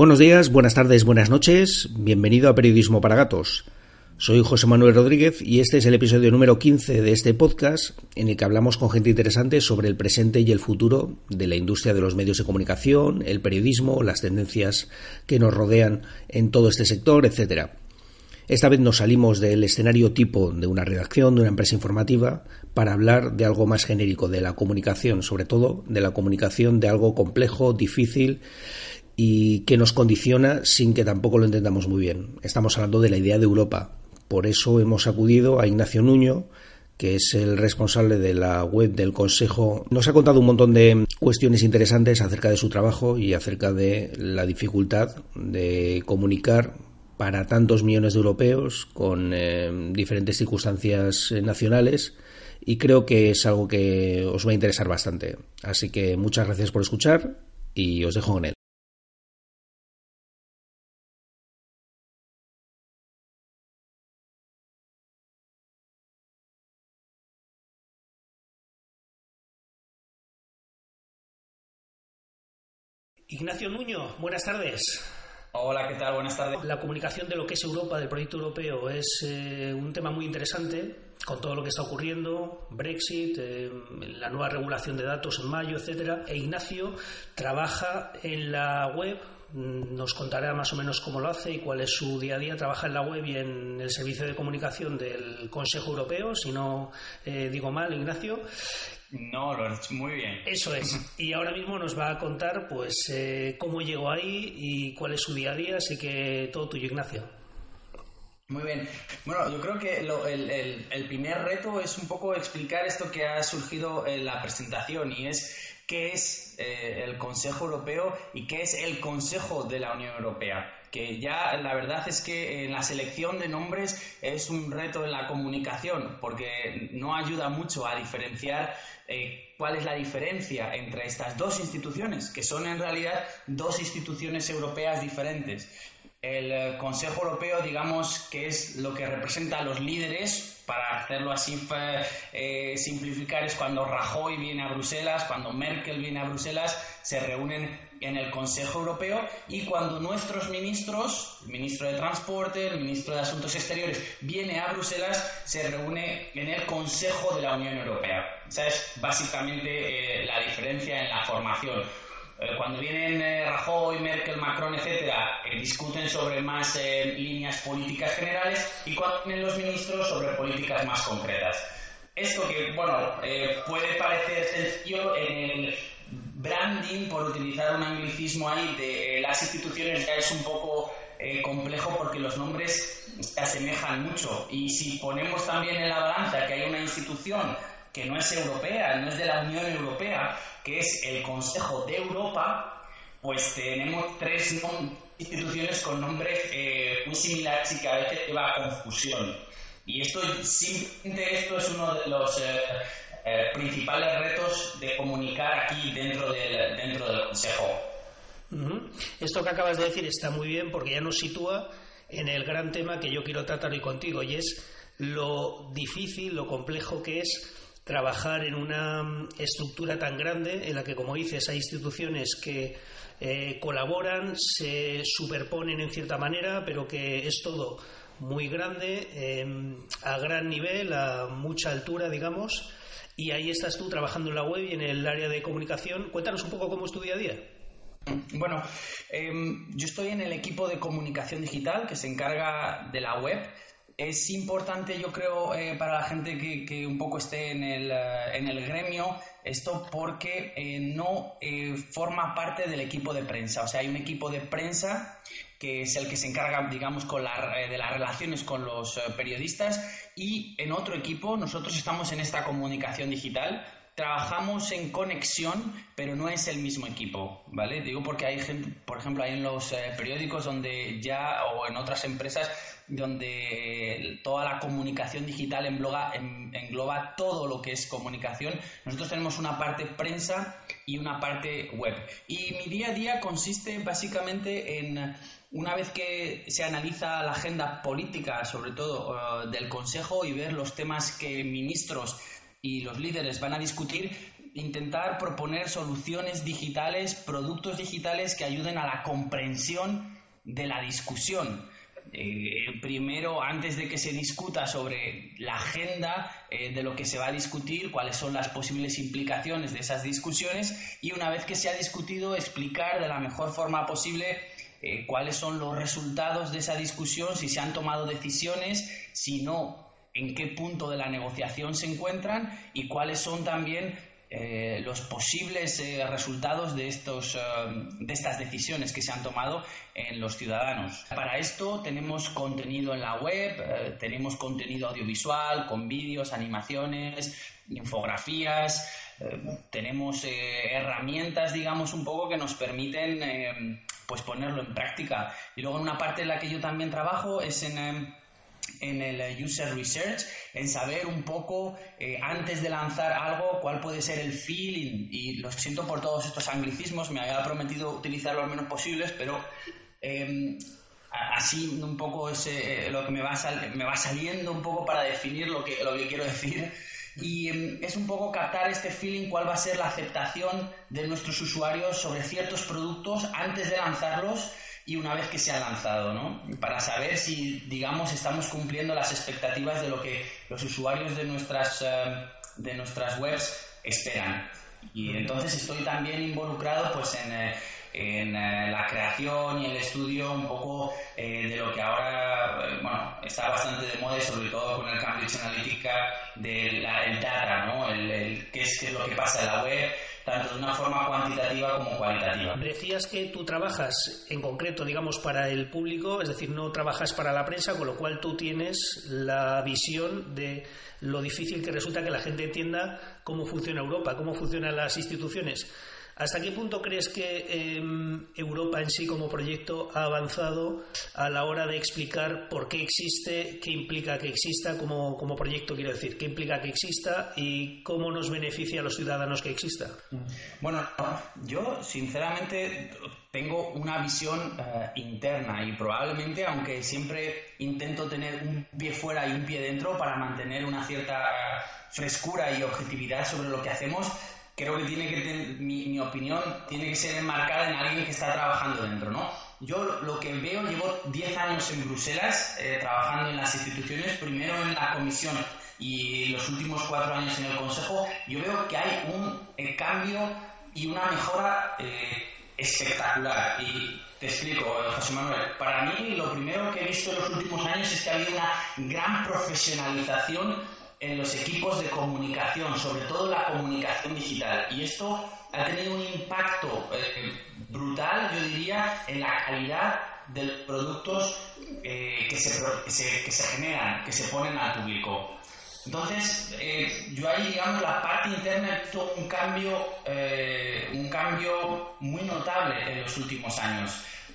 Buenos días, buenas tardes, buenas noches. Bienvenido a Periodismo para Gatos. Soy José Manuel Rodríguez y este es el episodio número 15 de este podcast en el que hablamos con gente interesante sobre el presente y el futuro de la industria de los medios de comunicación, el periodismo, las tendencias que nos rodean en todo este sector, etcétera. Esta vez nos salimos del escenario tipo de una redacción, de una empresa informativa, para hablar de algo más genérico, de la comunicación, sobre todo de la comunicación de algo complejo, difícil y que nos condiciona sin que tampoco lo entendamos muy bien. Estamos hablando de la idea de Europa. Por eso hemos acudido a Ignacio Nuño, que es el responsable de la web del Consejo. Nos ha contado un montón de cuestiones interesantes acerca de su trabajo y acerca de la dificultad de comunicar para tantos millones de europeos con eh, diferentes circunstancias nacionales y creo que es algo que os va a interesar bastante. Así que muchas gracias por escuchar y os dejo con él. Ignacio Nuño, buenas tardes. Hola, ¿qué tal? Buenas tardes. La comunicación de lo que es Europa, del proyecto europeo, es eh, un tema muy interesante con todo lo que está ocurriendo, Brexit, eh, la nueva regulación de datos en mayo, etcétera. E Ignacio trabaja en la web nos contará más o menos cómo lo hace y cuál es su día a día. Trabaja en la web y en el servicio de comunicación del Consejo Europeo, si no eh, digo mal, Ignacio. No, lo has hecho muy bien. Eso es. Y ahora mismo nos va a contar pues eh, cómo llegó ahí y cuál es su día a día, así que todo tuyo, Ignacio. Muy bien. Bueno, yo creo que el, el, primer reto es un poco explicar esto que ha surgido en la presentación y es qué es eh, el Consejo Europeo y qué es el Consejo de la Unión Europea. Que ya la verdad es que en la selección de nombres es un reto en la comunicación, porque no ayuda mucho a diferenciar eh, cuál es la diferencia entre estas dos instituciones, que son en realidad dos instituciones europeas diferentes. El eh, Consejo Europeo, digamos, que es lo que representa a los líderes para hacerlo así eh, simplificar, es cuando Rajoy viene a Bruselas, cuando Merkel viene a Bruselas, se reúnen en el Consejo Europeo y cuando nuestros ministros, el ministro de Transporte, el ministro de Asuntos Exteriores, viene a Bruselas, se reúne en el Consejo de la Unión Europea. Esa es básicamente eh, la diferencia en la formación. Eh, cuando vienen eh, Rajoy, Merkel, Macron, etcétera, eh, discuten sobre más líneas políticas generales y cuando vienen los ministros sobre políticas más concretas. Esto que, bueno, puede parecer sencillo en el branding, por utilizar un anglicismo ahí, de las instituciones ya es un poco complejo porque los nombres se asemejan mucho. Y si ponemos también en la balanza que hay una institución que no es europea, no es de la Unión Europea, que es el Consejo de Europa, pues tenemos tres instituciones con nombres eh, muy similares y que a veces lleva a confusión. Y esto, simplemente esto es uno de los eh, eh, principales retos de comunicar aquí dentro del, dentro del Consejo. Esto que acabas de decir está muy bien porque ya nos sitúa en el gran tema que yo quiero tratar hoy contigo y es lo difícil, lo complejo que es trabajar en una mm, estructura tan grande en la que, como dices, hay instituciones que eh, colaboran, se superponen en cierta manera, pero que es todo muy grande, em, a gran nivel, a mucha altura, digamos. Y ahí estás tú trabajando en la web y en el área de comunicación. Cuéntanos un poco cómo es tu día a día. Bueno, em, yo estoy en el equipo de comunicación digital que se encarga de la web es importante, yo creo, eh, para la gente que, un poco esté en el, eh, gremio, esto porque eh, no forma parte del equipo de prensa. O sea, hay un equipo de prensa que es el que se encarga, digamos, con de las relaciones con los periodistas y en otro equipo nosotros estamos en esta comunicación digital trabajamos en conexión, pero no es el mismo equipo, ¿vale? Digo porque hay gente, por ejemplo, hay en los periódicos donde ya, o en otras empresas, donde toda la comunicación digital engloba, engloba todo lo que es comunicación. Nosotros tenemos una parte prensa y una parte web. Y mi día a día consiste básicamente en, una vez que se analiza la agenda política, sobre todo uh, del Consejo, y ver los temas que ministros y los líderes van a discutir, intentar proponer soluciones digitales, productos digitales que ayuden a la comprensión de la discusión. Eh, primero, antes de que se discuta sobre la agenda eh, de lo que se va a discutir, cuáles son las posibles implicaciones de esas discusiones y una vez que se ha discutido, explicar de la mejor forma posible eh, cuáles son los resultados de esa discusión, si se han tomado decisiones, si no, en qué punto de la negociación se encuentran y cuáles son también eh, los posibles eh, resultados de, estos, eh, de estas decisiones que se han tomado en los ciudadanos. Para esto tenemos contenido en la web, tenemos contenido audiovisual con vídeos, animaciones, infografías, tenemos herramientas, digamos, un poco que nos permiten pues ponerlo en práctica. Y luego una parte en la que yo también trabajo es en en el eh, user research, en saber un poco eh, antes de lanzar algo cuál puede ser el feeling. Y lo siento por todos estos anglicismos, me había prometido utilizar lo menos posibles, pero em, así un poco es eh, lo que me va, me va saliendo un poco para definir lo que, lo que quiero decir. Y em, es un poco captar este feeling, cuál va a ser la aceptación de nuestros usuarios sobre ciertos productos antes de lanzarlos y una vez que se ha lanzado, ¿no? Para saber si, digamos, estamos cumpliendo las expectativas de lo que los usuarios de nuestras, eh, de nuestras webs esperan. Y entonces estoy también involucrado pues en, eh, en eh, la creación y el estudio un poco de lo que ahora bueno, está bastante de moda, sobre todo con el Cambridge Analytica del data, ¿no? El, el, qué, es, qué es lo que pasa en la web, tanto de una forma cuantitativa como cualitativa. Decías que tú trabajas en concreto, digamos, para el público, es decir, no trabajas para la prensa, con lo cual tú tienes la visión de lo difícil que resulta que la gente entienda cómo funciona Europa, cómo funcionan las instituciones. ¿Hasta qué punto crees que em, Europa en sí como proyecto ha avanzado a la hora de explicar por qué existe, qué implica que exista como, como proyecto, quiero decir, qué implica que exista y cómo nos beneficia a los ciudadanos que exista? Bueno, yo sinceramente tengo una visión eh, interna y probablemente, aunque siempre intento tener un pie fuera y un pie dentro para mantener una cierta eh, frescura y objetividad sobre lo que hacemos, creo que tiene que tener, mi, opinión tiene que ser enmarcada en alguien que está trabajando dentro, ¿no? Yo lo que veo, llevo 10 años en Bruselas eh, trabajando en las instituciones, primero en la comisión y los últimos cuatro años en el Consejo, yo veo que hay un eh, cambio y una mejora eh, espectacular. Y te explico, José Manuel, para mí lo primero que he visto en los últimos años es que ha habido una gran profesionalización en los equipos de comunicación, sobre todo la comunicación digital. Y esto ha tenido un impacto eh, brutal, yo diría, en la calidad de los productos eh, que, se, que, se, generan, que se ponen al público. Entonces, eh, yo ahí, digamos, la parte interna ha visto un cambio, un cambio muy notable en los últimos años.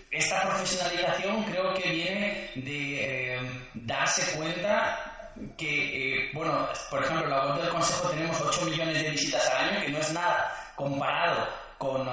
Esta profesionalización creo que viene de darse cuenta que, eh, bueno, por ejemplo, la web del Consejo tenemos 8 millones de visitas al año, que no es nada comparado con,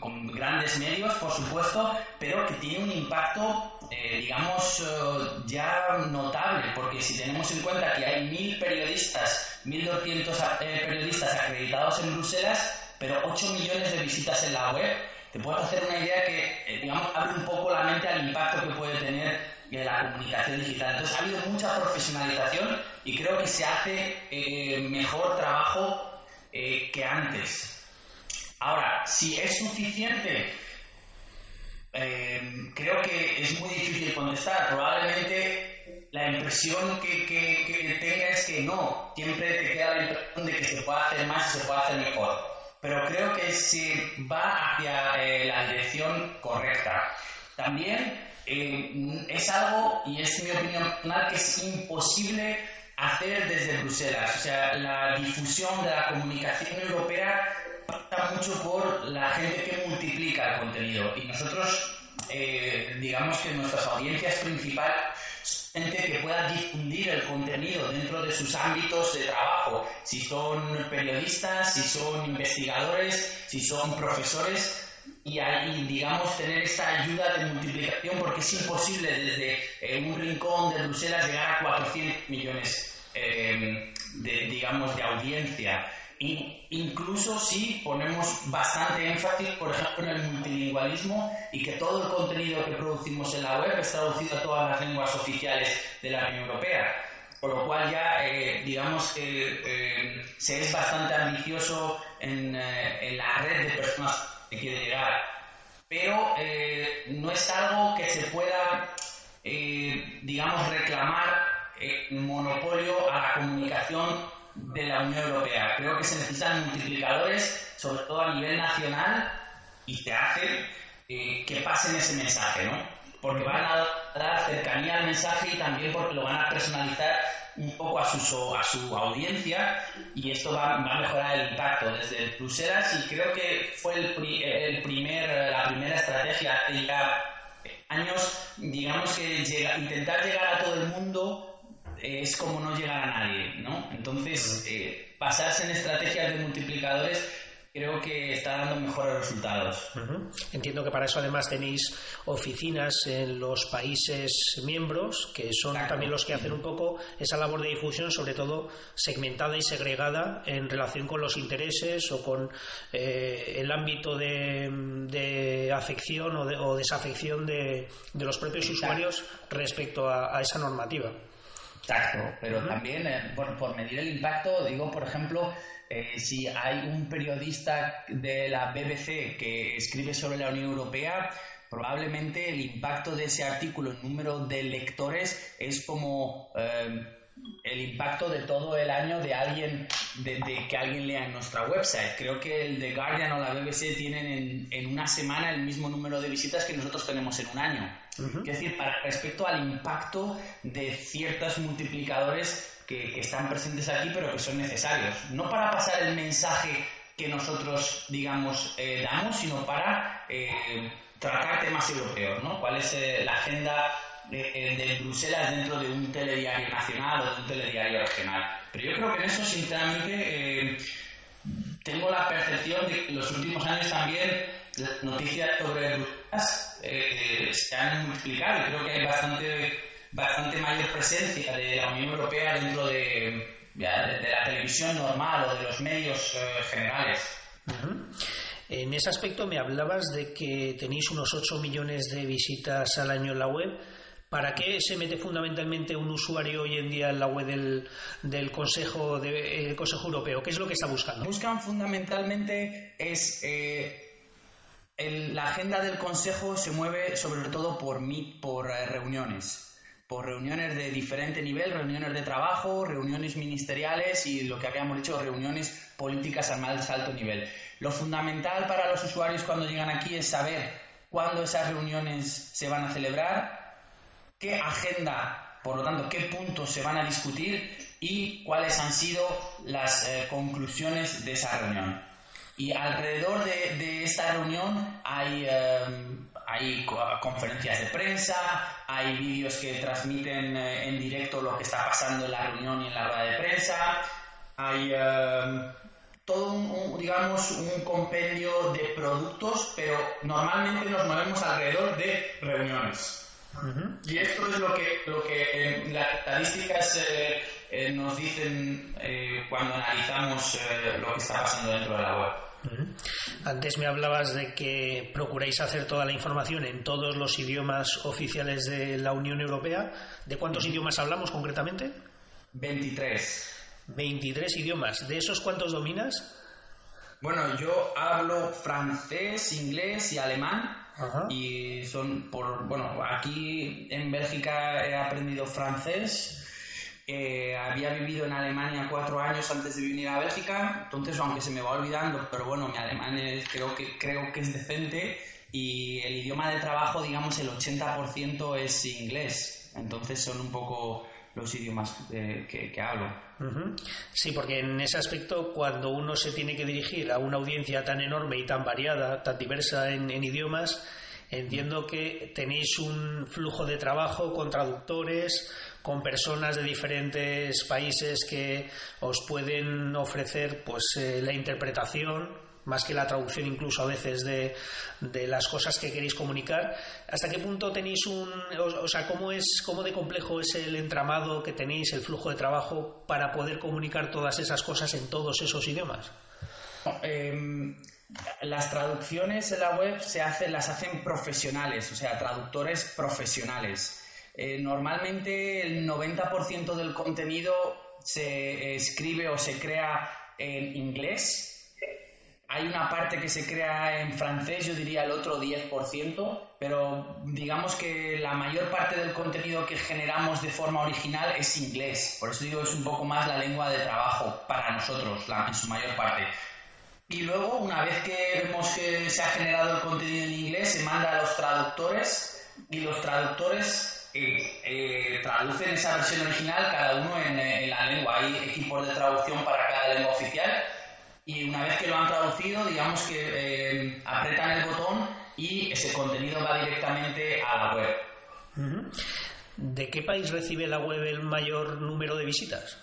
con, grandes medios, por supuesto, pero que tiene un impacto, eh, digamos, eh, ya notable, porque si tenemos en cuenta que hay mil periodistas, 1.200 periodistas acreditados en Bruselas, pero 8 millones de visitas en la web, te puedes hacer una idea que, digamos, abre un poco la mente al impacto que puede tener de la comunicación digital. Entonces ha habido mucha profesionalización y creo que se hace eh, mejor trabajo eh, que antes. Ahora, si es suficiente, eh, creo que es muy difícil contestar. Probablemente la impresión que, que, tenga es que no, siempre te queda la impresión de que se puede hacer más y se puede hacer mejor. Pero creo que se va hacia la dirección correcta. También eh, es algo, y es mi opinión personal, que es imposible hacer desde Bruselas. O sea, la difusión de la comunicación europea pasa mucho por la gente que multiplica el contenido. Y nosotros, eh, digamos que nuestras audiencias principales gente que pueda difundir el contenido dentro de sus ámbitos de trabajo. Si son periodistas, si son investigadores, si son profesores, y, ahí, digamos, tener esta ayuda de multiplicación porque es imposible desde eh, un rincón de Bruselas llegar a 400 millones eh, de, digamos, de audiencia. incluso si ponemos bastante énfasis, por ejemplo, en el multilingüismo y que todo el contenido que producimos en la web es traducido a todas las lenguas oficiales de la Unión Europea. Por lo cual ya, eh, digamos que eh, se es bastante ambicioso en, eh, en, la red de personas que quiere llegar. Pero no es algo que se pueda, digamos, reclamar monopolio a la comunicación de la Unión Europea. Creo que se necesitan multiplicadores, sobre todo a nivel nacional, y se hace que pasen ese mensaje, ¿no? Porque van a dar cercanía al mensaje y también porque lo van a personalizar un poco a su, a su audiencia y esto va, a mejorar el impacto desde Bruselas y creo que fue el, el primer, la primera estrategia hace ya años, digamos que intentar llegar a todo el mundo es como no llegar a nadie, ¿no? Entonces, eh, basarse en estrategias de multiplicadores creo que está dando mejores resultados. Entiendo que para eso además tenéis oficinas en los países miembros, que son también los que hacen un poco esa labor de difusión, sobre todo segmentada y segregada en relación con los intereses o con eh, el ámbito de, afección o, desafección de, los propios usuarios respecto a, esa normativa. Exacto, pero también eh, por medir el impacto, digo, por ejemplo, eh, si hay un periodista de la BBC que escribe sobre la Unión Europea, probablemente el impacto de ese artículo en número de lectores es como eh, el impacto de todo el año de alguien de, que alguien lea en nuestra website. Creo que el The Guardian o la BBC tienen en, en una semana el mismo número de visitas que nosotros tenemos en un año. Es decir, para, respecto al impacto de ciertos multiplicadores que, están presentes aquí, pero que son necesarios. No para pasar el mensaje que nosotros, digamos, eh, damos, sino para eh, tratar temas europeos, ¿no? ¿Cuál es eh, la agenda de, Bruselas dentro de un telediario nacional o de un telediario regional? Pero yo creo que en eso, sinceramente, tengo la percepción de que en los últimos años también las noticias sobre Bruselas se han multiplicado y creo que hay bastante bastante mayor presencia de la Unión Europea dentro de, la televisión normal o de los medios eh, generales. En ese aspecto me hablabas de que tenéis unos 8 millones de visitas al año en la web. ¿Para qué se mete fundamentalmente un usuario hoy en día en la web del, Consejo, de, Consejo Europeo? ¿Qué es lo que está buscando? Buscan fundamentalmente es eh, la agenda del Consejo se mueve sobre todo por, por eh, reuniones por reuniones de diferente nivel, reuniones de trabajo, reuniones ministeriales y lo que habíamos dicho, reuniones políticas al más alto nivel. Lo fundamental para los usuarios cuando llegan aquí es saber cuándo esas reuniones se van a celebrar, qué agenda, por lo tanto, qué puntos se van a discutir y cuáles han sido las eh, conclusiones de esa reunión. Y alrededor de, esta reunión hay eh, hay conferencias de prensa, hay vídeos que transmiten eh, en directo lo que está pasando en la reunión y en la rueda de prensa, hay em, todo un, digamos, un compendio de productos, pero normalmente nos movemos alrededor de reuniones. Y esto es lo que, lo que las estadísticas eh, eh, nos dicen cuando analizamos lo que está pasando dentro de la web. Antes me hablabas de que procuráis hacer toda la información en todos los idiomas oficiales de la Unión Europea. ¿De cuántos idiomas hablamos concretamente? 23. 23 idiomas. ¿De esos cuántos dominas? Bueno, yo hablo francés, inglés y alemán. Y son por, bueno, aquí en Bélgica he aprendido francés eh, había vivido en Alemania cuatro años antes de venir a Bélgica, entonces aunque se me va olvidando, pero bueno, mi alemán creo, que, creo que es decente y el idioma de trabajo, digamos, el 80% es inglés, entonces son un poco los idiomas que, hablo. Sí, porque en ese aspecto, cuando uno se tiene que dirigir a una audiencia tan enorme y tan variada, tan diversa en idiomas, entiendo que tenéis un flujo de trabajo con traductores, con personas de diferentes países que os pueden ofrecer pues eh, la interpretación más que la traducción incluso a veces de, las cosas que queréis comunicar. ¿Hasta qué punto tenéis un, o, sea, cómo es, cómo de complejo es el entramado que tenéis, el flujo de trabajo para poder comunicar todas esas cosas en todos esos idiomas? Em, las traducciones en la web se hacen, las hacen profesionales, o sea, traductores profesionales. Eh, normalmente el 90% del contenido se escribe o se crea en inglés. Hay una parte que se crea en francés, yo diría el otro 10%, pero digamos que la mayor parte del contenido que generamos de forma original es inglés. Por eso digo, es un poco más la lengua de trabajo para nosotros, en su mayor parte. Y luego, una vez que vemos que se ha generado el contenido en inglés, se manda a los traductores y los traductores eh, eh, traducen esa versión original cada uno en, la lengua. Hay equipos de traducción para cada lengua oficial y una vez que lo han traducido, digamos que eh, apretan el botón y ese contenido va directamente a la web. ¿De qué país recibe la web el mayor número de visitas?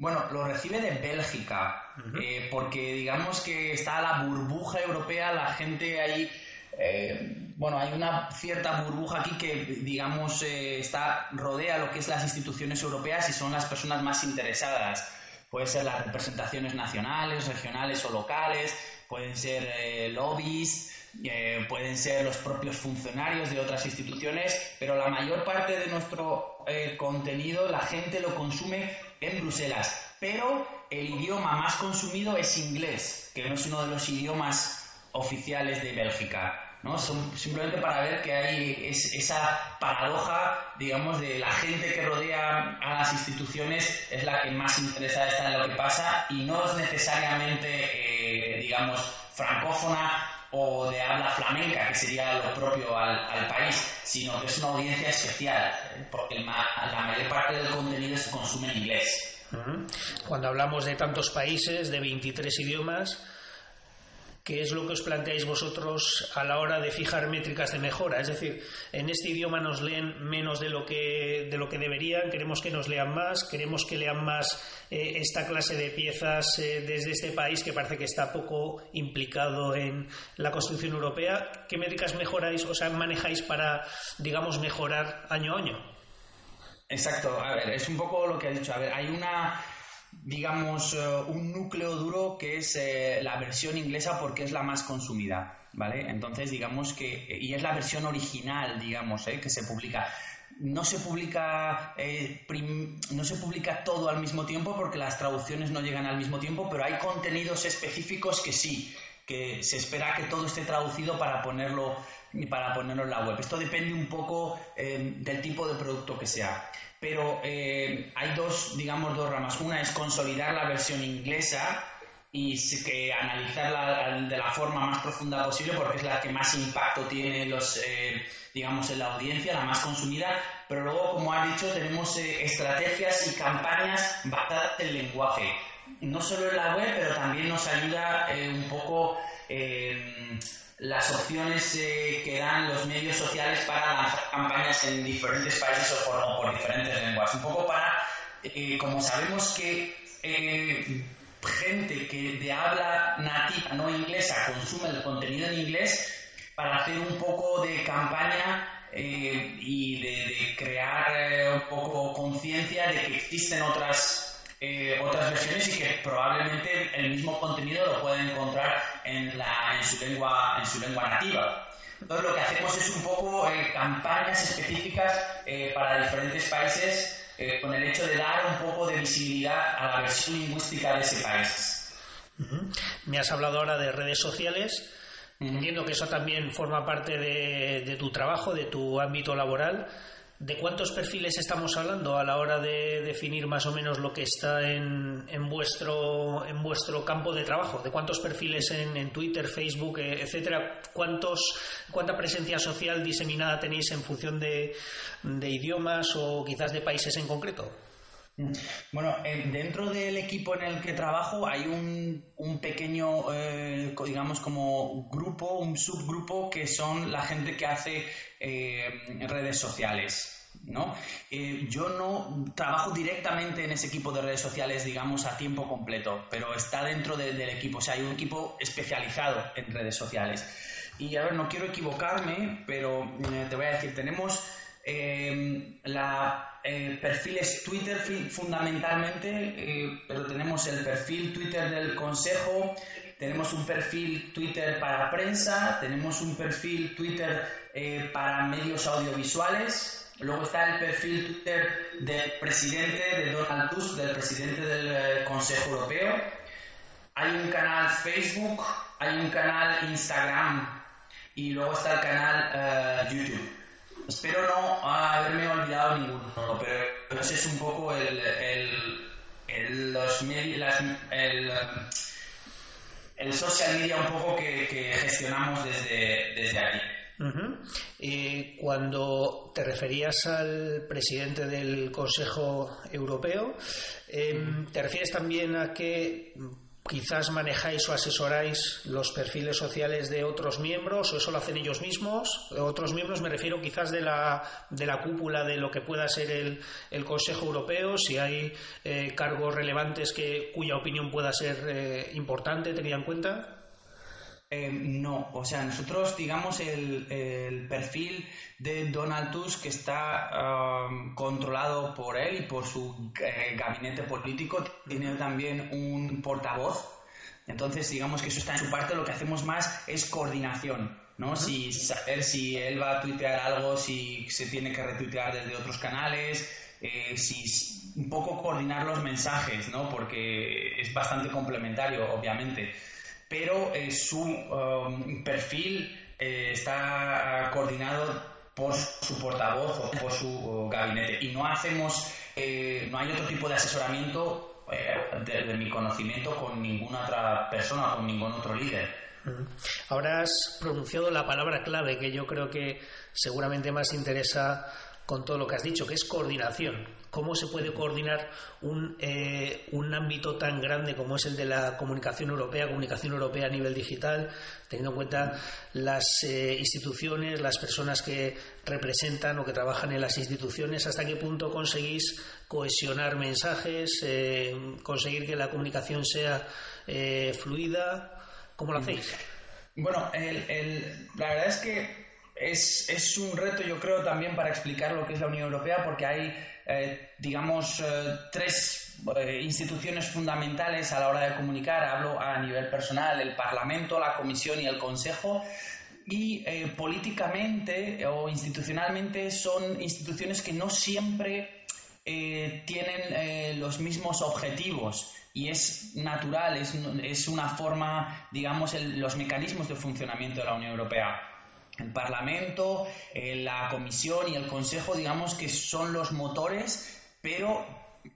Bueno, lo recibe de Bélgica, eh, porque digamos que está la burbuja europea, la gente ahí, eh, bueno, hay una cierta burbuja aquí que, digamos, eh, está rodea lo que es las instituciones europeas y son las personas más interesadas. Pueden ser las representaciones nacionales, regionales o locales, pueden ser lobbies, pueden ser los propios funcionarios de otras instituciones, pero la mayor parte de nuestro contenido la gente lo consume en Bruselas, pero el idioma más consumido es inglés, que no es uno de los idiomas oficiales de Bélgica. ¿no? simplemente para ver que hay esa paradoja, digamos, de la gente que rodea a las instituciones es la que más interesada está en lo que pasa y no es necesariamente, eh, digamos, francófona o de habla flamenca, que sería lo propio al, país, sino que es una audiencia especial, porque la mayor parte del contenido se consume en inglés. Cuando hablamos de tantos países, de 23 idiomas, ¿Qué es lo que os planteáis vosotros a la hora de fijar métricas de mejora? Es decir, en este idioma nos leen menos de lo que, de lo que deberían, queremos que nos lean más, queremos que lean más eh, esta clase de piezas eh, desde este país que parece que está poco implicado en la construcción europea. ¿Qué métricas mejoráis, o sea, manejáis para, digamos, mejorar año a año? Exacto, a ver, es un poco lo que he dicho. A ver, hay una digamos, eh, un núcleo duro que es eh, la versión inglesa porque es la más consumida, ¿vale? Entonces, digamos que, y es la versión original, digamos, ¿eh? que se publica. No se publica, no se publica todo al mismo tiempo porque las traducciones no llegan al mismo tiempo, pero hay contenidos específicos que sí, que se espera que todo esté traducido para ponerlo, para ponerlo en la web. Esto depende un poco del tipo de producto que sea pero eh, hay dos, digamos, dos ramas. Una es consolidar la versión inglesa y que analizarla de la forma más profunda posible porque es la que más impacto tiene los eh, digamos en la audiencia la más consumida pero luego como has dicho tenemos eh, estrategias y campañas basadas en lenguaje no solo en la web pero también nos ayuda un poco las opciones eh, que dan los medios sociales para lanzar campañas en diferentes países o por, diferentes lenguas. Un poco para, eh, como sabemos que eh, gente que de habla nativa, no inglesa, consume el contenido en inglés, para hacer un poco de campaña y de, de crear un poco conciencia de que existen otras eh, otras versiones y que probablemente el mismo contenido lo pueden encontrar en, la, en, su, lengua, en su lengua nativa. Entonces lo que hacemos es un poco eh, campañas específicas eh, para diferentes países con el hecho de dar un poco de visibilidad a la versión lingüística de ese país. Me has hablado ahora de redes sociales. Entiendo que eso también forma parte de, de tu trabajo, de tu ámbito laboral. ¿De cuántos perfiles estamos hablando a la hora de definir más o menos lo que está en, en vuestro, en vuestro campo de trabajo? ¿De cuántos perfiles en, Twitter, Facebook, eh, etcétera? ¿Cuántos, ¿Cuánta presencia social diseminada tenéis en función de, idiomas o quizás de países en concreto? Bueno, dentro del equipo en el que trabajo hay un, pequeño, eh, digamos, como grupo, un subgrupo que son la gente que hace eh, redes sociales. ¿no? Eh, yo no trabajo directamente en ese equipo de redes sociales, digamos, a tiempo completo, pero está dentro del equipo, o sea, hay un equipo especializado en redes sociales. Y a ver, no quiero equivocarme, pero eh, te voy a decir, tenemos eh, la perfiles Twitter fundamentalmente, pero tenemos el perfil Twitter del Consejo, tenemos un perfil Twitter para prensa, tenemos un perfil Twitter para medios audiovisuales, Luego está el perfil Twitter del presidente de Donald Tusk, del presidente del eh, Consejo Europeo. Hay un canal Facebook, hay un canal Instagram y luego está el canal eh, YouTube. Espero no haberme olvidado ninguno, pero ese es un poco el, el, los el, el, social media un poco que, que gestionamos desde, desde aquí. Y cuando te referías al presidente del Consejo Europeo, em, ¿te refieres también a que quizás manejáis o asesoráis los perfiles sociales de otros miembros o eso lo hacen ellos mismos? Otros miembros me refiero quizás de la, de la cúpula de lo que pueda ser el, el Consejo Europeo, si hay eh, cargos relevantes que, cuya opinión pueda ser eh, importante, tenida en cuenta. Eh, no, o sea, nosotros, digamos, el, perfil de Donald Tusk que está um, controlado por él y por su eh, gabinete político, tiene también un portavoz. Entonces, digamos que eso está en su parte, lo que hacemos más es coordinación, ¿no? Si saber si él va a tuitear algo, si se tiene que retuitear desde otros canales, eh, si un poco coordinar los mensajes, ¿no? Porque es bastante complementario, obviamente pero eh, su um, perfil eh, está coordinado por su portavoz o por su gabinete y no hacemos, eh, no hay otro tipo de asesoramiento de, mi conocimiento con ninguna otra persona, con ningún otro líder. Ahora has pronunciado la palabra clave que yo creo que seguramente más interesa con todo lo que has dicho, que es coordinación. ¿Cómo se puede coordinar un, eh, un ámbito tan grande como es el de la comunicación europea, comunicación europea a nivel digital, teniendo en cuenta las eh, instituciones, las personas que representan o que trabajan en las instituciones? ¿Hasta qué punto conseguís cohesionar mensajes, eh, conseguir que la comunicación sea fluida? ¿Cómo lo hacéis? Bueno, la verdad es que es, un reto, yo creo, también para explicar lo que es la Unión Europea, porque hay, eh, digamos, eh, tres eh, instituciones fundamentales a la hora de comunicar. Hablo a nivel personal, el Parlamento, la Comisión y el Consejo. Y políticamente o institucionalmente son instituciones que no siempre tienen los mismos objetivos y es natural, es, una forma, digamos, los mecanismos de funcionamiento de la Unión Europea el Parlamento, eh, la Comisión y el Consejo, digamos que son los motores, pero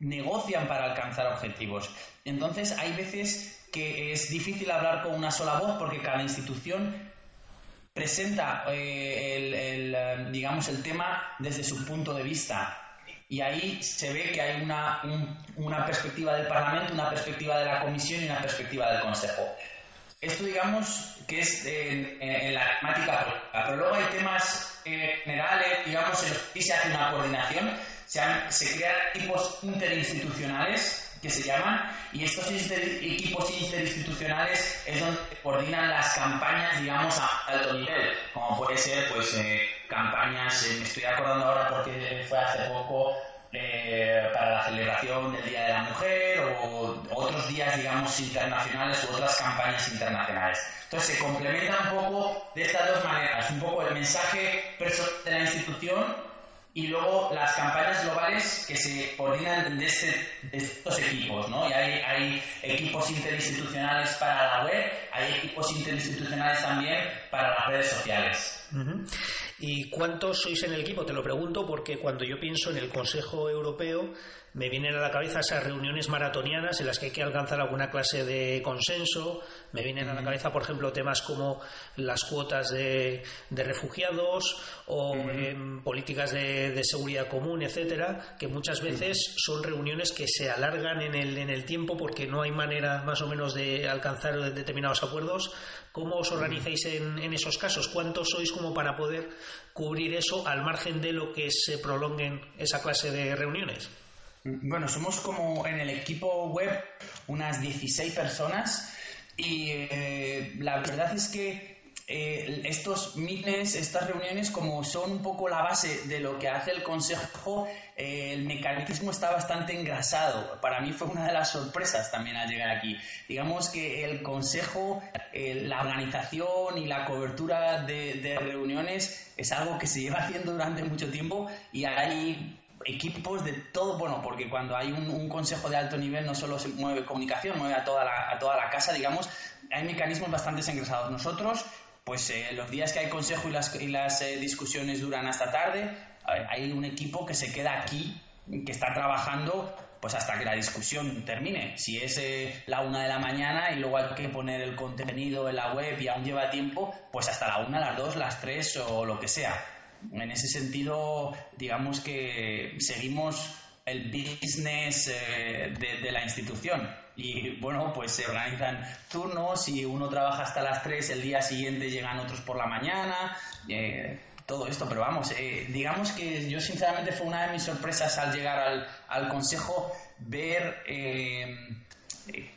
negocian para alcanzar objetivos. Entonces hay veces que es difícil hablar con una sola voz porque cada institución presenta eh, el, eh, digamos, el tema desde su punto de vista. Y ahí se ve que hay una, una perspectiva del Parlamento, una perspectiva de la Comisión y una perspectiva del Consejo. Esto, digamos, que es en, la temática pero luego hay temas eh, generales, digamos, en los que se hace una coordinación, se, se crean equipos interinstitucionales que se llaman, y estos equipos interinstitucionales es donde coordinan las campañas, digamos, a alto nivel, como puede ser, pues, eh, campañas, eh, me estoy acordando ahora porque fue hace poco eh, para la celebración del Día de la Mujer o otros días, digamos, internacionales u otras campañas internacionales. Entonces se complementa un poco de estas dos maneras, un poco el mensaje de la institución y luego las campañas globales que se coordinan de, este, estos equipos, ¿no? Y hay, hay, equipos interinstitucionales para la web, hay equipos interinstitucionales también para las redes sociales. ¿Y cuántos sois en el equipo? Te lo pregunto porque cuando yo pienso en el Consejo Europeo me vienen a la cabeza esas reuniones maratonianas en las que hay que alcanzar alguna clase de consenso, me vienen a la cabeza, por ejemplo, temas como las cuotas de, refugiados o em, políticas de, seguridad común, etcétera, que muchas veces son reuniones que se alargan en el, en el tiempo porque no hay manera más o menos de alcanzar determinados acuerdos, ¿Cómo os organizáis en, en, esos casos? ¿Cuántos sois como para poder cubrir eso al margen de lo que se prolonguen esa clase de reuniones? Bueno, somos como en el equipo web unas 16 personas y eh, la verdad es que eh, estos meetings, estas reuniones, como son un poco la base de lo que hace el Consejo, eh, el mecanismo está bastante engrasado. Para mí fue una de las sorpresas también al llegar aquí. Digamos que el Consejo, la organización y la cobertura de, de reuniones es algo que se lleva haciendo durante mucho tiempo y hay equipos de todo, bueno, porque cuando hay un, consejo de alto nivel no solo se mueve comunicación, mueve a toda la, a toda la casa, digamos, hay mecanismos bastante engrasados. Nosotros, pues eh, los días que hay consejo y las, y las eh, discusiones duran hasta tarde, hay un equipo que se queda aquí, que está trabajando pues hasta que la discusión termine. Si es eh, la una de la mañana y luego hay que poner el contenido en la web y aún lleva tiempo, pues hasta la una, las dos, las tres o lo que sea en ese sentido, digamos que seguimos el business eh, de, la institución. Y bueno, pues se organizan turnos y uno trabaja hasta las 3, el día siguiente llegan otros por la mañana, eh, todo esto. Pero vamos, eh, digamos que yo sinceramente fue una de mis sorpresas al llegar al, al consejo ver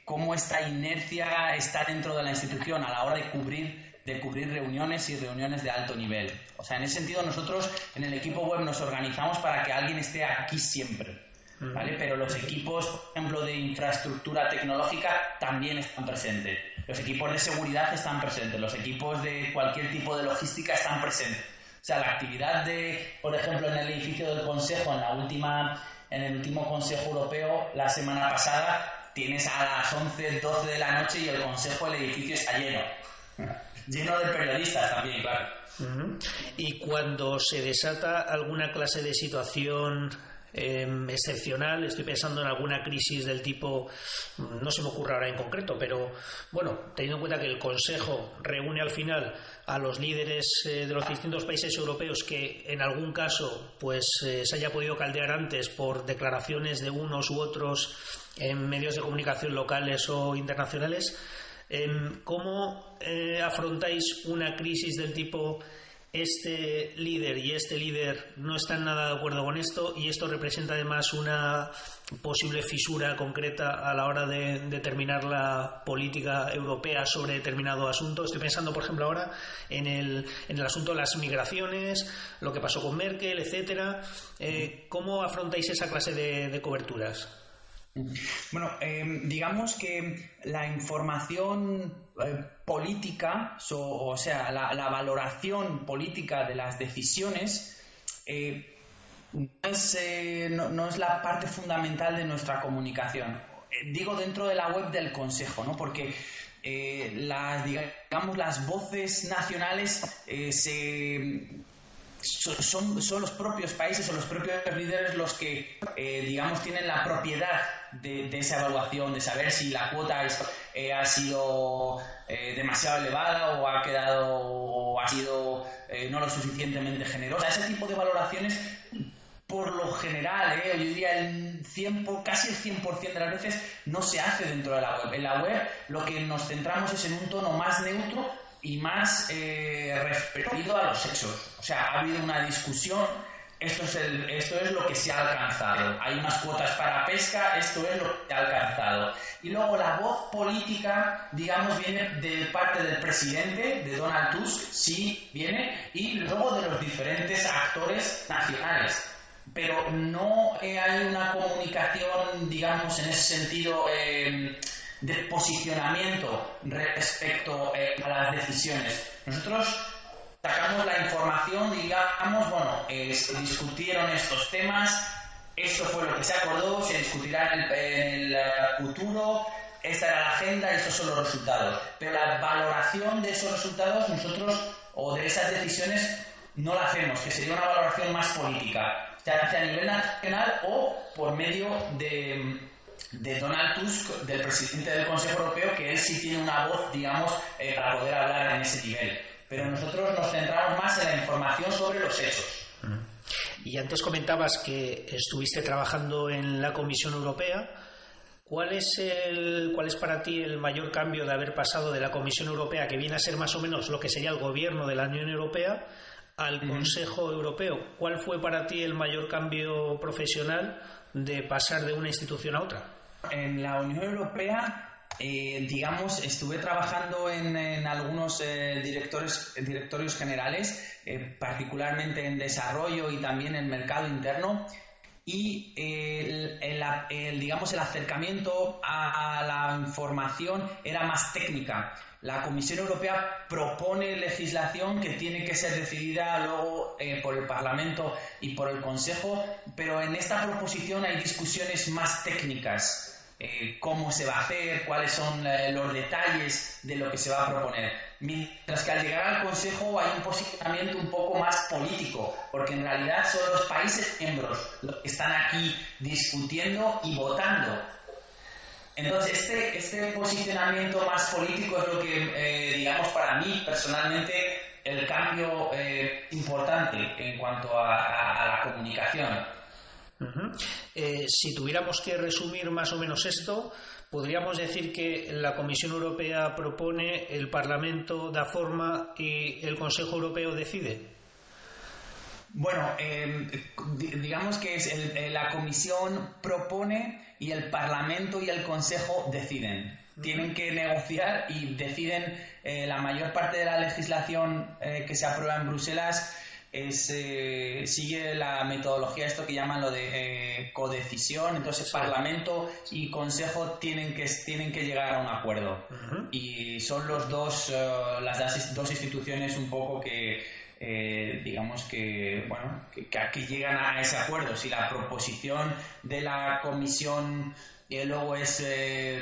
cómo esta inercia está dentro de la institución a la hora de cubrir de cubrir reuniones y reuniones de alto nivel. O sea, en ese sentido nosotros en el equipo web nos organizamos para que alguien esté aquí siempre. Mm. ¿Vale? Pero los equipos, por ejemplo, de infraestructura tecnológica también están presentes. Los equipos de seguridad están presentes. Los equipos de cualquier tipo de logística están presentes. O sea, la actividad de, por ejemplo, en el edificio del Consejo, en la última, en el último Consejo Europeo, la semana pasada, tienes a las 11, 12 de la noche y el Consejo, el edificio está lleno lleno de periodistas también, claro. Y cuando se desata alguna clase de situación em, excepcional, estoy pensando en alguna crisis del tipo, no se me ocurre ahora en concreto, pero bueno, teniendo en cuenta que el Consejo reúne al final a los líderes eh, de los distintos países europeos que en algún caso pues eh, se haya podido caldear antes por declaraciones de unos u otros en medios de comunicación locales o internacionales, ¿Cómo eh, afrontáis una crisis del tipo este líder y este líder no están nada de acuerdo con esto y esto representa además una posible fisura concreta a la hora de determinar la política europea sobre determinado asunto. Estoy pensando, por ejemplo, ahora en el, en el asunto de las migraciones, lo que pasó con Merkel, etcétera. Eh, ¿Cómo afrontáis esa clase de coberturas? Bueno, em, digamos que la información eh, política, o sea, la, valoración política de las decisiones, eh, eh, no, es, la parte fundamental de nuestra comunicación. digo dentro de la web del Consejo, ¿no? Porque las, digamos, las voces nacionales se son, son, los propios países o los propios líderes los que, eh, digamos, tienen la propiedad de, esa evaluación, de saber si la cuota eh, ha sido eh, demasiado elevada o ha quedado o ha sido no lo suficientemente generosa. Ese tipo de valoraciones, por lo general, yo diría el 100, casi el 100% de las veces, no se hace dentro de la web. En la web lo que nos centramos es en un tono más neutro y más eh, referido a los hechos. O sea, ha habido una discusión, esto es, el, esto es lo que se ha alcanzado. Hay unas cuotas para pesca, esto es lo que se ha alcanzado. Y luego la voz política, digamos, viene de parte del presidente, de Donald Tusk, sí viene, y luego de los diferentes actores nacionales pero no hay una comunicación, digamos, en ese sentido eh, de posicionamiento respecto eh, a las decisiones. Nosotros sacamos la información, digamos, bueno, eh, se discutieron estos temas, esto fue lo que se acordó, se discutirá en el, eh, futuro, esta era la agenda, estos son los resultados. Pero la valoración de esos resultados nosotros, o de esas decisiones, no la hacemos, que sería una valoración más política, se hace a nivel nacional o por medio de de Donald Tusk, del presidente del Consejo Europeo, que él sí tiene una voz, digamos, eh, para poder hablar en ese nivel. Pero nosotros nos centramos más en la información sobre los hechos. Y antes comentabas que estuviste trabajando en la Comisión Europea. ¿Cuál es, el, ¿Cuál es para ti el mayor cambio de haber pasado de la Comisión Europea, que viene a ser más o menos lo que sería el gobierno de la Unión Europea, al Consejo Europeo? ¿Cuál fue para ti el mayor cambio profesional de pasar de una institución a otra? En la Unión Europea eh, digamos, estuve trabajando en, algunos eh, directorios generales, eh, particularmente en desarrollo y también en mercado interno. Y el, digamos, el acercamiento a, la información era más técnica. La Comisión Europea propone legislación que tiene que ser decidida luego por el Parlamento y por el Consejo, pero en esta proposición hay discusiones más técnicas. Eh, cómo se va a hacer, cuáles son eh, los detalles de lo que se va a proponer. Mientras que al llegar al Consejo hay un posicionamiento un poco más político, porque en realidad son los países miembros los que están aquí discutiendo y votando. Entonces, este, este posicionamiento más político es lo que, eh, digamos, para mí personalmente, el cambio importante en cuanto a la comunicación. Eh, si tuviéramos que resumir más o menos esto, podríamos decir que la Comisión Europea propone, el Parlamento da forma y el Consejo Europeo decide. Bueno, em, digamos que es eh, la Comisión propone y el Parlamento y el Consejo deciden. Tienen que negociar y deciden eh, la mayor parte de la legislación que se aprueba en Bruselas eh, sigue la metodología, esto que llaman lo de eh, codecisión, entonces Parlamento y Consejo tienen que, tienen que llegar a un acuerdo. Y son los dos, eh, las dos instituciones un poco que, digamos que, bueno, que, que, llegan a ese acuerdo. Si la proposición de la Comisión luego es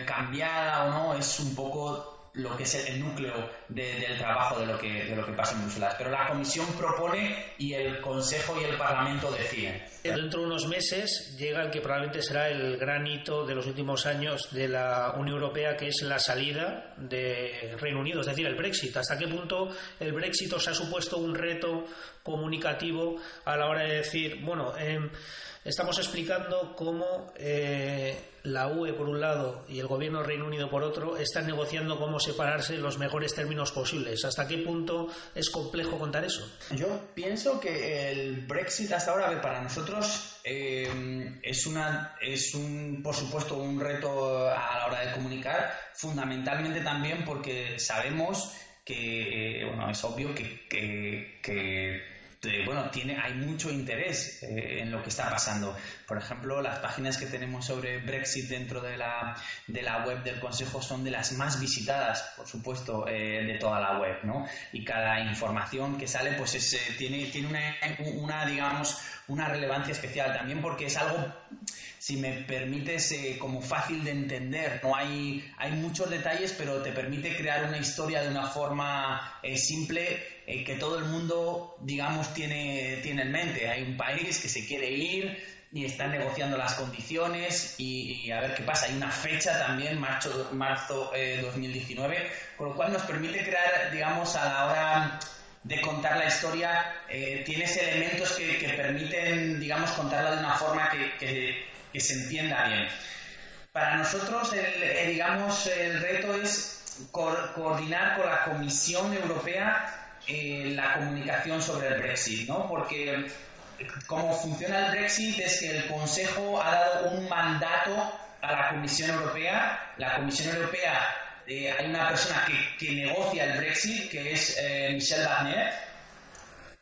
cambiada o no, es un poco lo que es el núcleo del trabajo de lo, que, de lo que pasa en Bruselas. Pero la Comisión propone y el Consejo y el Parlamento deciden. Dentro de unos meses llega el que probablemente será el gran hito de los últimos años de la Unión Europea, que es la salida de Reino Unido, es decir, el Brexit. ¿Hasta qué punto el Brexit os ha supuesto un reto comunicativo a la hora de decir, bueno, eh, estamos explicando cómo eh, la UE por un lado y el gobierno del Reino Unido por otro están negociando cómo separarse en los mejores términos posibles. ¿Hasta qué punto es complejo contar eso? Yo pienso que el Brexit hasta ahora, para nosotros, eh, es, una, es un, por supuesto, un reto a la hora de comunicar, fundamentalmente también porque sabemos que, eh, bueno, es obvio que, que bueno, tiene, hay mucho interés eh, en lo que está pasando. Por ejemplo, las páginas que tenemos sobre Brexit dentro de la, de la web del Consejo son de las más visitadas, por supuesto, eh, de toda la web, ¿no? Y cada información que sale, pues es, eh, tiene, tiene una, una, digamos, una relevancia especial también porque es algo si me permites, eh, como fácil de entender. No hay, hay muchos detalles, pero te permite crear una historia de una forma eh, simple eh, que todo el mundo, digamos, tiene, tiene en mente. Hay un país que se quiere ir y está negociando las condiciones y, a ver qué pasa. Hay una fecha también, marzo, marzo 2019, con lo cual nos permite crear, digamos, a la hora de contar la historia, tienes elementos que, permiten, digamos, contarla de una forma que que se entienda bien. Para nosotros, el, eh, digamos, el reto es coordinar con la Comisión Europea eh, la comunicación sobre el Brexit, ¿no? Porque eh, como funciona el Brexit es que el Consejo ha dado un mandato a la Comisión Europea. La Comisión Europea, hay una persona que, negocia el Brexit, que es Michel Barnier,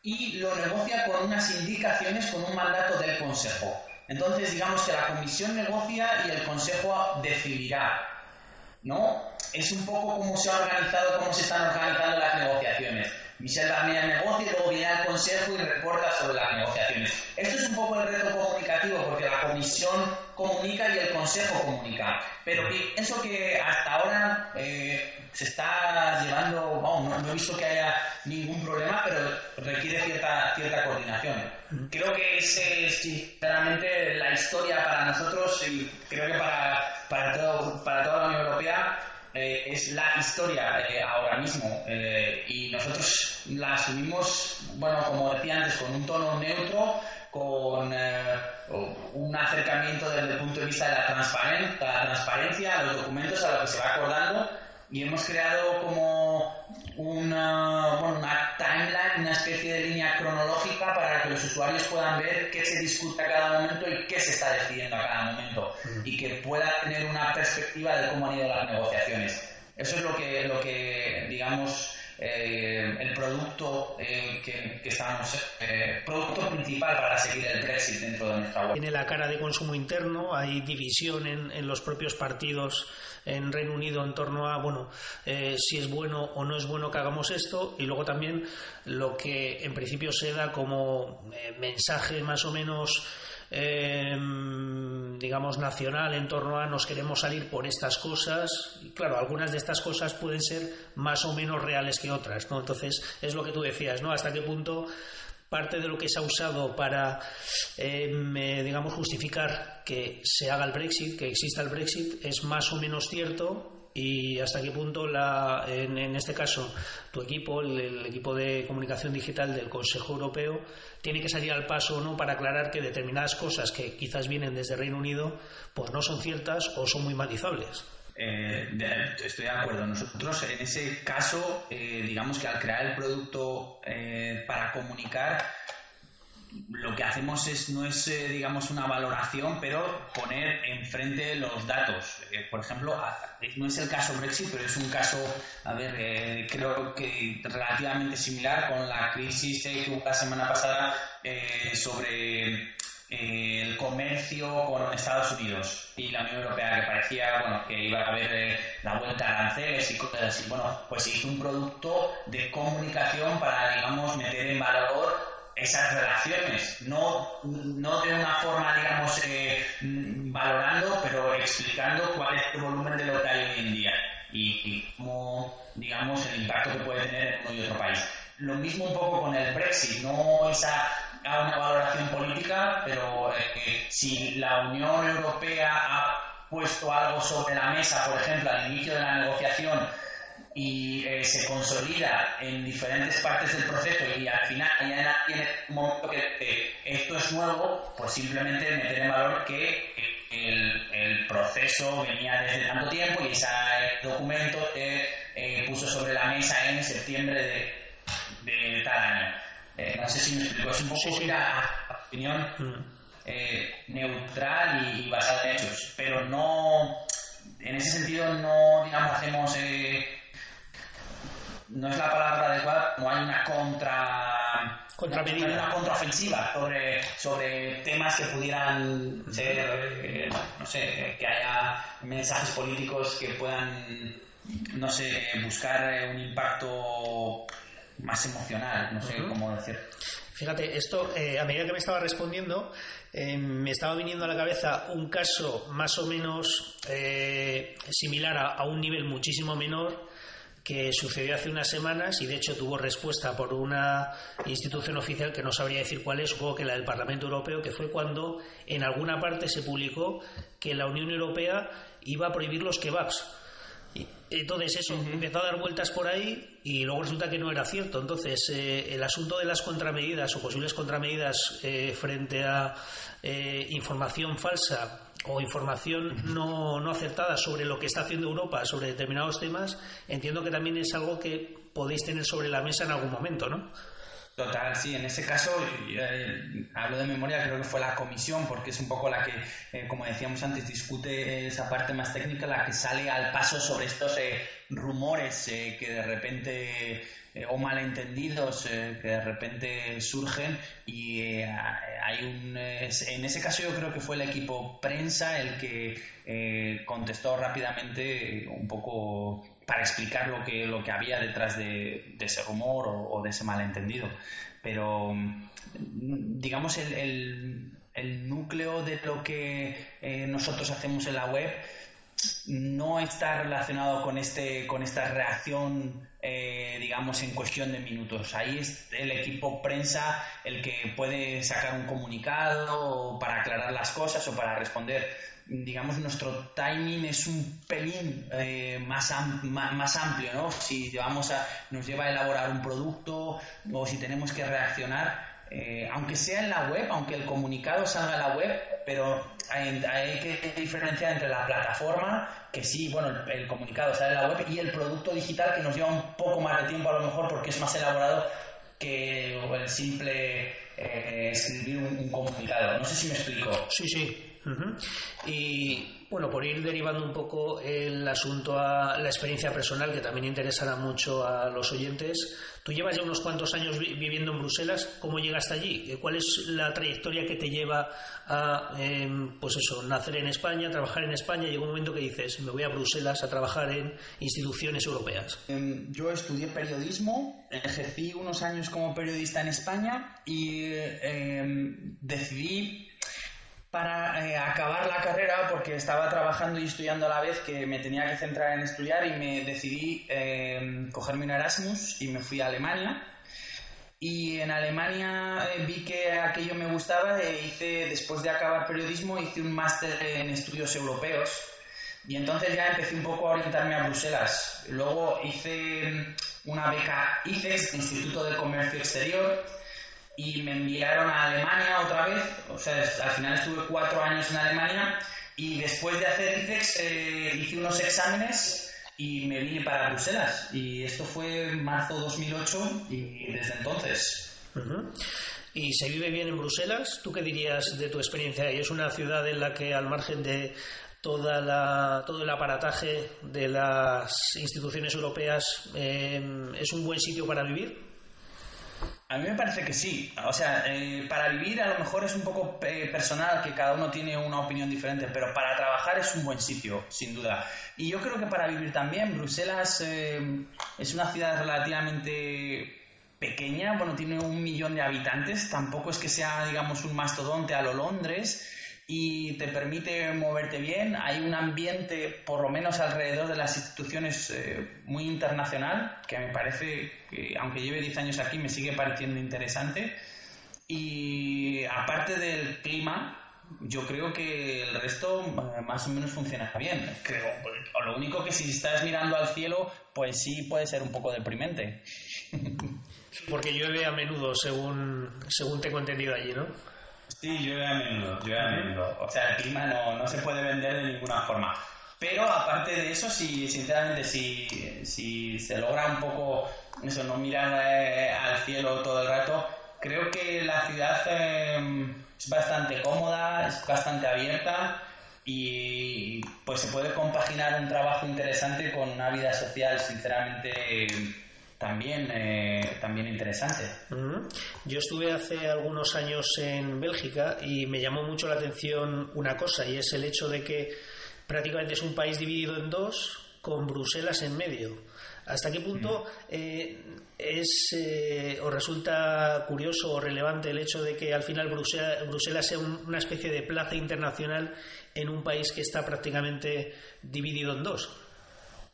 y lo negocia con unas indicaciones, con un mandato del Consejo. Entonces, digamos que la comisión negocia y el consejo decidirá. ¿No? Es un poco cómo se ha organizado, cómo se están organizando las negociaciones. Michel Barnier negocia y luego viene al consejo y reporta sobre las negociaciones. Esto es un poco el reto comunicativo porque la comisión comunica y el consejo comunica. Pero pienso que hasta ahora eh, se está llevando, no, no, he visto que haya ningún problema, pero requiere cierta, cierta coordinación. Creo que es sinceramente la historia para nosotros y creo que para, para, todo, para toda la Unión Europea eh, es la historia eh, ahora mismo eh, y nosotros la asumimos, bueno, como decía antes, con un tono neutro, con un un acercamiento desde el punto de vista de la, transparencia, la transparencia a los documentos, a lo que se va acordando y hemos creado como una, una timeline, una especie de línea cronológica para que los usuarios puedan ver qué se discute a cada momento y qué se está decidiendo a cada momento y que puedan tener una perspectiva de cómo han ido las negociaciones. Eso es lo que, lo que digamos, eh, el producto eh, que, estamos, eh, producto principal para seguir el Brexit dentro de nuestra web. Tiene la cara de consumo interno, hay división en, en los propios partidos en Reino Unido en torno a, bueno, si es bueno o no es bueno que hagamos esto, y luego también lo que en principio se da como mensaje más o menos Em, digamos, nacional en torno a nos queremos salir por estas cosas. Y claro, algunas de estas cosas pueden ser más o menos reales que otras, ¿no? Entonces, es lo que tú decías, ¿no? Hasta qué punto parte de lo que se ha usado para, em, eh, digamos, justificar que se haga el Brexit, que exista el Brexit, es más o menos cierto y hasta qué punto, la, en, este caso, tu equipo, el, equipo de comunicación digital del Consejo Europeo, tiene que salir al paso no para aclarar que determinadas cosas que quizás vienen desde Reino Unido, pues no son ciertas o son muy matizables. Eh, estoy de acuerdo. Nosotros, en ese caso, eh, digamos que al crear el producto eh, para comunicar, lo que hacemos es no es eh, digamos una valoración pero poner enfrente los datos por ejemplo no es el caso Brexit pero es un caso a ver creo que relativamente similar con la crisis que hubo la semana pasada sobre el comercio con Estados Unidos y la Unión Europea que parecía bueno que iba a haber la vuelta a aranceles y cosas así. Bueno pues hizo un producto de comunicación para digamos meter en valor esas relaciones, no, no de una forma, digamos, eh, valorando, pero explicando cuál es el volumen de lo que hay hoy en día y, cómo, digamos, el impacto que puede tener en uno y otro país. Lo mismo un poco con el Brexit, no esa una valoración política, pero eh, si la Unión Europea ha puesto algo sobre la mesa, por ejemplo, al inicio de la negociación, y eh, se consolida en diferentes partes del proceso y al final ya tiene un momento que esto es nuevo, pues simplemente meter en valor que el, el proceso venía desde tanto tiempo y ese documento eh, puso sobre la mesa en septiembre de, de tal año. Eh, no sé si me explico, es un poco la opinión mm. neutral y, basada en hechos, pero no, en ese sentido no, digamos, hacemos no es la palabra adecuada, no hay una contra una contraofensiva sobre, sobre temas que pudieran ser, eh, no sé, que haya mensajes políticos que puedan, no sé, buscar eh, un impacto más emocional, no sé cómo decir. Fíjate, esto, eh, a medida que me estaba respondiendo, me estaba viniendo a la cabeza un caso más o menos similar a, un nivel muchísimo menor que sucedió hace unas semanas y de hecho tuvo respuesta por una institución oficial que no sabría decir cuál es, supongo que la del Parlamento Europeo, que fue cuando en alguna parte se publicó que la Unión Europea iba a prohibir los kebabs. Y entonces eso empezó a dar vueltas por ahí y luego resulta que no era cierto. Entonces eh, el asunto de las contramedidas o posibles contramedidas eh, frente a eh, información falsa o información no, no acertada sobre lo que está haciendo Europa sobre determinados temas, entiendo que también es algo que podéis tener sobre la mesa en algún momento, ¿no? Total, sí, en ese caso, eh, hablo de memoria, creo que fue la comisión, porque es un poco la que, eh, como decíamos antes, discute esa parte más técnica, la que sale al paso sobre estos eh, rumores que de repente, o malentendidos, que de repente surgen. Y hay un... en ese caso yo creo que fue el equipo prensa el que contestó rápidamente un poco para explicar lo que, lo que había detrás de, ese rumor o, de ese malentendido. Pero, mm, digamos, el, el, núcleo de lo que eh, nosotros hacemos en la web no está relacionado con, este, con esta reacción, eh, digamos, en cuestión de minutos. Ahí es el equipo prensa el que puede sacar un comunicado para aclarar las cosas o para responder digamos, nuestro timing es un pelín eh, más, más, amplio, ¿no? Si vamos a, nos lleva a elaborar un producto o si tenemos que reaccionar, eh, aunque sea en la web, aunque el comunicado salga en la web, pero hay, que diferenciar entre la plataforma, que sí, bueno, el, comunicado sale en la web, y el producto digital que nos lleva un poco más de tiempo a lo mejor porque es más elaborado que el simple eh, escribir un, comunicado. No sé si me explico. Sí, sí. Y bueno, por ir derivando un poco el asunto a la experiencia personal, que también interesará mucho a los oyentes, tú llevas ya unos cuantos años viviendo en Bruselas, ¿cómo llegaste allí? ¿Cuál es la trayectoria que te lleva a, em, pues eso, nacer en España, trabajar en España? Llega un momento que dices, me voy a Bruselas a trabajar en instituciones europeas. Em, yo estudié periodismo, ejercí unos años como periodista en España y em, decidí para eh, acabar la carrera porque estaba trabajando y estudiando a la vez que me tenía que centrar en estudiar y me decidí eh, cogerme un Erasmus y me fui a Alemania. Y en Alemania eh, vi que aquello me gustaba e hice, después de acabar periodismo, hice un máster en estudios europeos. Y entonces ya empecé un poco a orientarme a Bruselas. Luego hice una beca ICEX, Instituto de Comercio Exterior, y me enviaron a Alemania otra vez, o sea, al final estuve cuatro años en Alemania y después de hacer ICEX eh, hice unos exámenes y me vine para Bruselas y esto fue en marzo 2008 y desde entonces. ¿Y se vive bien en Bruselas? ¿Tú qué dirías de tu experiencia? ¿Y es una ciudad en la que al margen de toda la, todo el aparataje de las instituciones europeas eh, es un buen sitio para vivir? A mí me parece que sí. O sea, eh, para vivir a lo mejor es un poco eh, personal, que cada uno tiene una opinión diferente, pero para trabajar es un buen sitio, sin duda. Y yo creo que para vivir también, Bruselas eh, es una ciudad relativamente pequeña, bueno, tiene un millón de habitantes, tampoco es que sea, digamos, un mastodonte a lo Londres y te permite moverte bien. Hay un ambiente, por lo menos alrededor de las instituciones, eh, muy internacional, que me parece que, aunque lleve 10 años aquí, me sigue pareciendo interesante. Y aparte del clima, yo creo que el resto eh, más o menos funciona bien. Creo. Lo único que si estás mirando al cielo, pues sí puede ser un poco deprimente. Porque llueve a menudo, según, según tengo entendido allí, ¿no? Sí, llueve a menudo, llueve a menudo. O sea, el clima no, no se puede vender de ninguna forma. Pero aparte de eso, si sinceramente, si, si se logra un poco eso, no mirar eh, al cielo todo el rato, creo que la ciudad em, es bastante cómoda, es bastante abierta y pues se puede compaginar un trabajo interesante con una vida social, sinceramente también, eh, también interesante. Yo estuve hace algunos años en Bélgica y me llamó mucho la atención una cosa y es el hecho de que prácticamente es un país dividido en dos con Bruselas en medio. ¿Hasta qué punto eh, es eh, o resulta curioso o relevante el hecho de que al final Bruselas, Bruselas sea una especie de plaza internacional en un país que está prácticamente dividido en dos?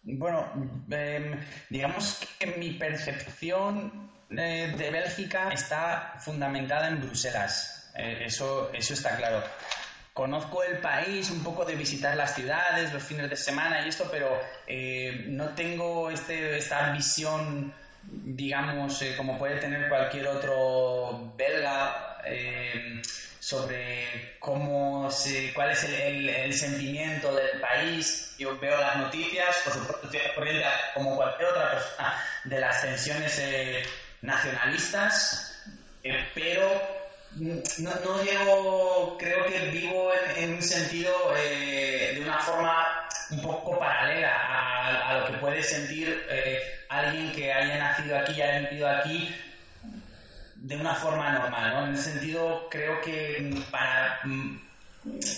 Bueno, em, digamos que mi percepción eh, de Bélgica está fundamentada en Bruselas. Eh, eso, eso está claro. Conozco el país, un poco de visitar las ciudades, los fines de semana y esto, pero eh, no tengo este, esta visión, digamos, como puede tener cualquier otro belga sobre cómo se, cuál es el, sentimiento del país. Yo veo las noticias, por supuesto, como cualquier otra persona de las tensiones eh, nacionalistas, eh, pero no, no, llego, creo que vivo en, un sentido eh, de una forma un poco paralela a, a lo que puede sentir alguien que haya nacido aquí y haya vivido aquí de una forma normal, ¿no? En ese sentido, creo que para, mm,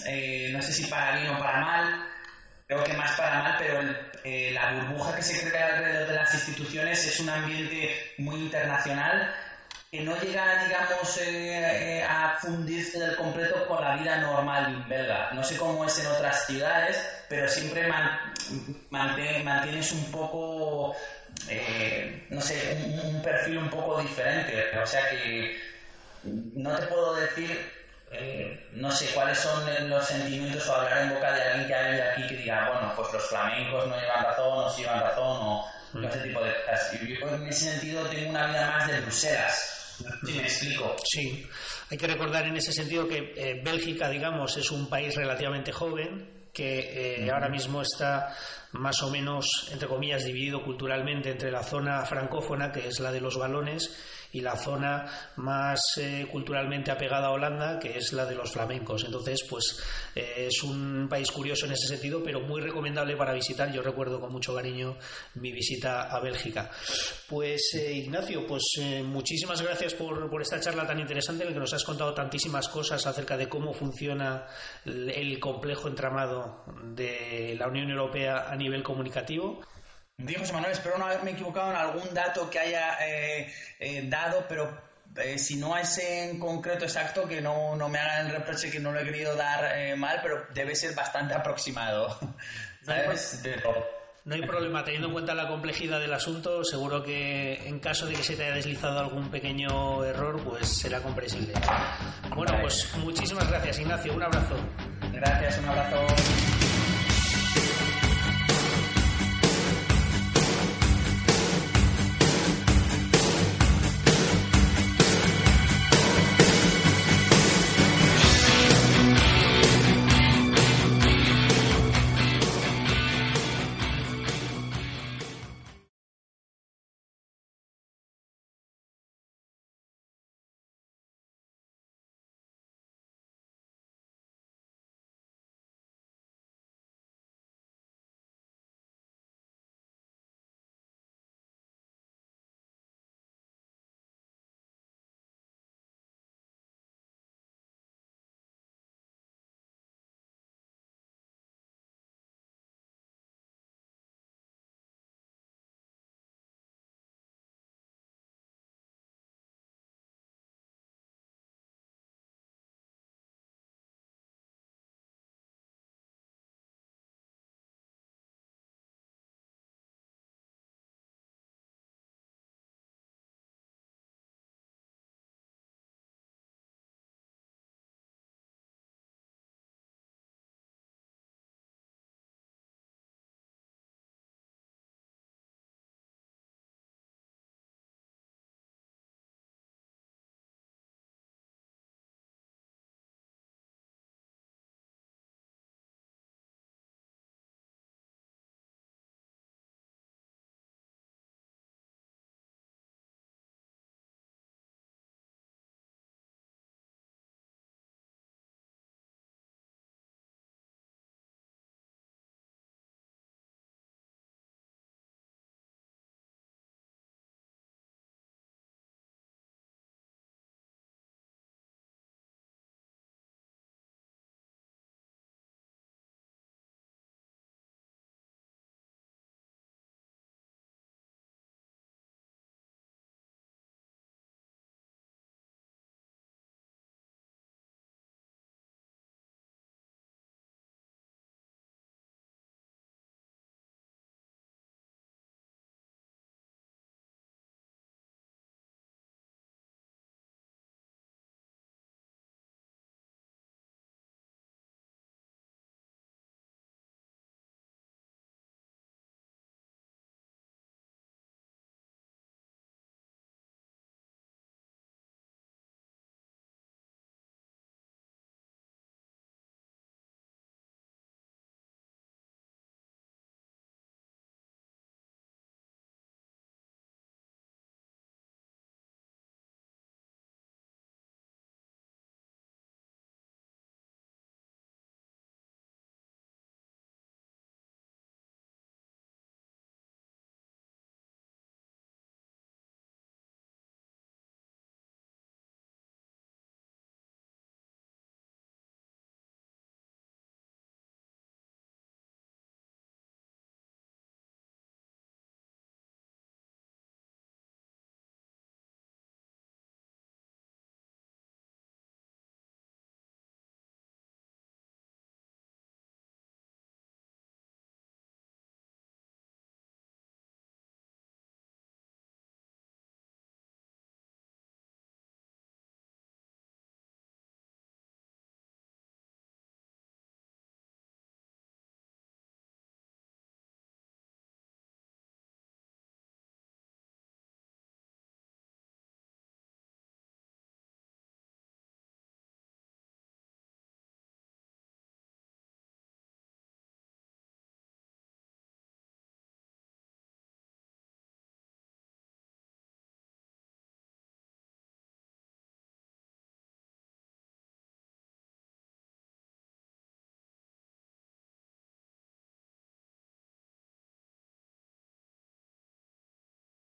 eh, no sé si para bien o para mal, creo que más para mal, pero eh, la burbuja que se crea alrededor de las instituciones es un ambiente muy internacional que no llega, digamos, eh, a fundirse del completo con la vida normal belga. No sé cómo es en otras ciudades, pero siempre mantienes un poco eh, no sé, un, perfil un poco diferente. O sea que no te puedo decir, eh, no sé cuáles son los sentimientos o hablar en boca de alguien que ha venido aquí que diga, bueno, pues los flamencos no llevan razón, o sí llevan razón, o ese tipo de cosas. Yo en ese sentido tengo una vida más de Bruselas. Sí, me explico. Sí, hay que recordar en ese sentido que eh, Bélgica, digamos, es un país relativamente joven que eh, ahora mismo está más o menos, entre comillas, dividido culturalmente entre la zona francófona, que es la de los balones, y la zona más eh, culturalmente apegada a Holanda, que es la de los flamencos. Entonces, pues eh, es un país curioso en ese sentido, pero muy recomendable para visitar. Yo recuerdo con mucho cariño mi visita a Bélgica. Pues eh, Ignacio, pues muchísimas gracias por, por, esta charla tan interesante en la que nos has contado tantísimas cosas acerca de cómo funciona el complejo entramado de la Unión Europea a nivel comunicativo. Digo, José Manuel, espero no haberme equivocado en algún dato que haya eh, eh, dado, pero eh, si no es en concreto exacto, que no, me hagan el reproche que no lo he querido dar mal, pero debe ser bastante aproximado. No hay problema, teniendo en cuenta la complejidad del asunto, seguro que en caso de que se te haya deslizado algún pequeño error, pues será comprensible. Bueno, pues muchísimas gracias, Ignacio. Un abrazo. Gracias, un abrazo.